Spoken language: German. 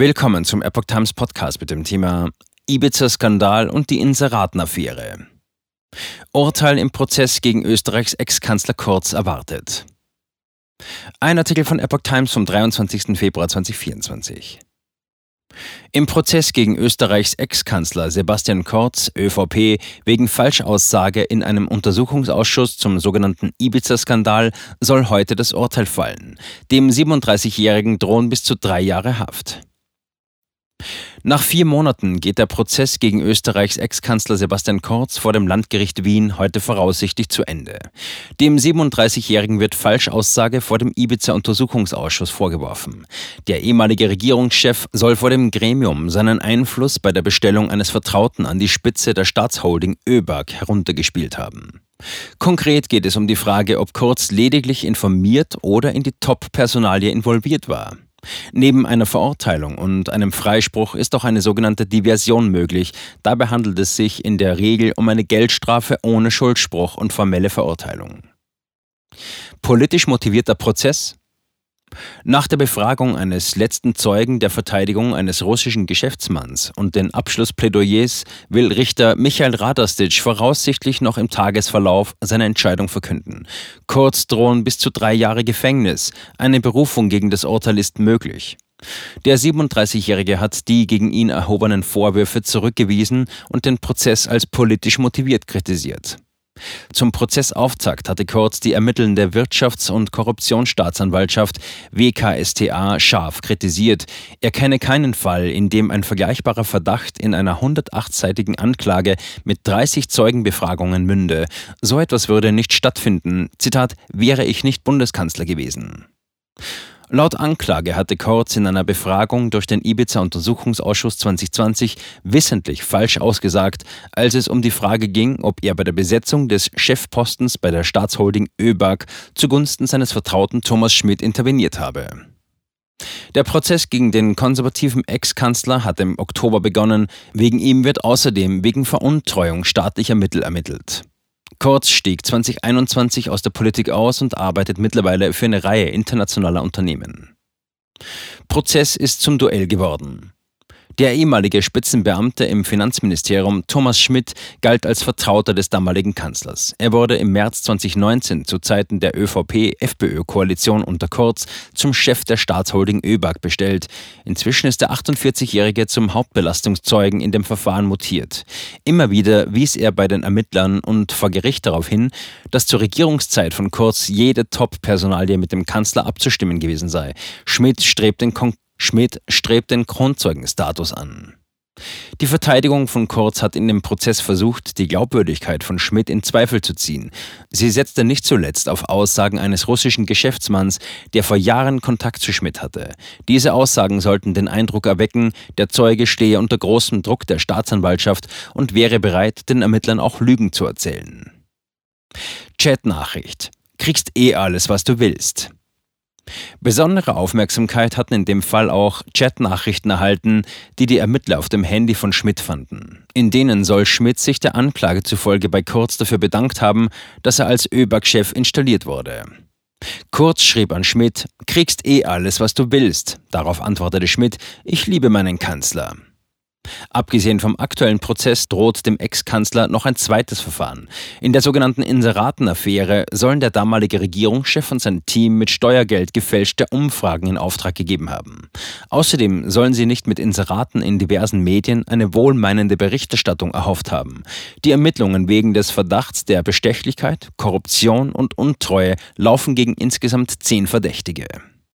Willkommen zum Epoch Times Podcast mit dem Thema Ibiza-Skandal und die Inseraten-Affäre. Urteil im Prozess gegen Österreichs Ex-Kanzler Kurz erwartet. Ein Artikel von Epoch Times vom 23. Februar 2024. Im Prozess gegen Österreichs Ex-Kanzler Sebastian Kurz, ÖVP, wegen Falschaussage in einem Untersuchungsausschuss zum sogenannten Ibiza-Skandal soll heute das Urteil fallen. Dem 37-Jährigen drohen bis zu drei Jahre Haft. Nach vier Monaten geht der Prozess gegen Österreichs Ex-Kanzler Sebastian Kurz vor dem Landgericht Wien heute voraussichtlich zu Ende. Dem 37-Jährigen wird Falschaussage vor dem Ibiza-Untersuchungsausschuss vorgeworfen. Der ehemalige Regierungschef soll vor dem Gremium seinen Einfluss bei der Bestellung eines Vertrauten an die Spitze der Staatsholding ÖBAG heruntergespielt haben. Konkret geht es um die Frage, ob Kurz lediglich informiert oder in die Top-Personalie involviert war. Neben einer Verurteilung und einem Freispruch ist auch eine sogenannte Diversion möglich. Dabei handelt es sich in der Regel um eine Geldstrafe ohne Schuldspruch und formelle Verurteilung. Politisch motivierter Prozess nach der Befragung eines letzten Zeugen der Verteidigung eines russischen Geschäftsmanns und den Abschlussplädoyers will Richter Michael Radastic voraussichtlich noch im Tagesverlauf seine Entscheidung verkünden. Kurz drohen bis zu drei Jahre Gefängnis. Eine Berufung gegen das Urteil ist möglich. Der 37-Jährige hat die gegen ihn erhobenen Vorwürfe zurückgewiesen und den Prozess als politisch motiviert kritisiert. Zum Prozessauftakt hatte Kurz die ermittelnde Wirtschafts- und Korruptionsstaatsanwaltschaft WKSTA scharf kritisiert. Er kenne keinen Fall, in dem ein vergleichbarer Verdacht in einer 108-seitigen Anklage mit 30 Zeugenbefragungen münde. So etwas würde nicht stattfinden. Zitat, wäre ich nicht Bundeskanzler gewesen. Laut Anklage hatte Kurz in einer Befragung durch den Ibiza-Untersuchungsausschuss 2020 wissentlich falsch ausgesagt, als es um die Frage ging, ob er bei der Besetzung des Chefpostens bei der Staatsholding ÖBAG zugunsten seines Vertrauten Thomas Schmidt interveniert habe. Der Prozess gegen den konservativen Ex-Kanzler hat im Oktober begonnen. Wegen ihm wird außerdem wegen Veruntreuung staatlicher Mittel ermittelt. Kurz stieg 2021 aus der Politik aus und arbeitet mittlerweile für eine Reihe internationaler Unternehmen. Prozess ist zum Duell geworden. Der ehemalige Spitzenbeamte im Finanzministerium Thomas Schmidt galt als Vertrauter des damaligen Kanzlers. Er wurde im März 2019 zu Zeiten der ÖVP-FPÖ-Koalition unter Kurz zum Chef der Staatsholding ÖBAG bestellt. Inzwischen ist der 48-Jährige zum Hauptbelastungszeugen in dem Verfahren mutiert. Immer wieder wies er bei den Ermittlern und vor Gericht darauf hin, dass zur Regierungszeit von Kurz jede Top-Personalie mit dem Kanzler abzustimmen gewesen sei. Schmidt strebt den Kon Schmidt strebt den Kronzeugenstatus an. Die Verteidigung von Kurz hat in dem Prozess versucht, die Glaubwürdigkeit von Schmidt in Zweifel zu ziehen. Sie setzte nicht zuletzt auf Aussagen eines russischen Geschäftsmanns, der vor Jahren Kontakt zu Schmidt hatte. Diese Aussagen sollten den Eindruck erwecken, der Zeuge stehe unter großem Druck der Staatsanwaltschaft und wäre bereit, den Ermittlern auch Lügen zu erzählen. Chatnachricht. Kriegst eh alles, was du willst. Besondere Aufmerksamkeit hatten in dem Fall auch Chatnachrichten erhalten, die die Ermittler auf dem Handy von Schmidt fanden. In denen soll Schmidt sich der Anklage zufolge bei Kurz dafür bedankt haben, dass er als ÖBAG-Chef installiert wurde. Kurz schrieb an Schmidt, kriegst eh alles, was du willst. Darauf antwortete Schmidt, ich liebe meinen Kanzler. Abgesehen vom aktuellen Prozess droht dem Ex-Kanzler noch ein zweites Verfahren. In der sogenannten Inseraten-Affäre sollen der damalige Regierungschef und sein Team mit Steuergeld gefälschte Umfragen in Auftrag gegeben haben. Außerdem sollen sie nicht mit Inseraten in diversen Medien eine wohlmeinende Berichterstattung erhofft haben. Die Ermittlungen wegen des Verdachts der Bestechlichkeit, Korruption und Untreue laufen gegen insgesamt zehn Verdächtige.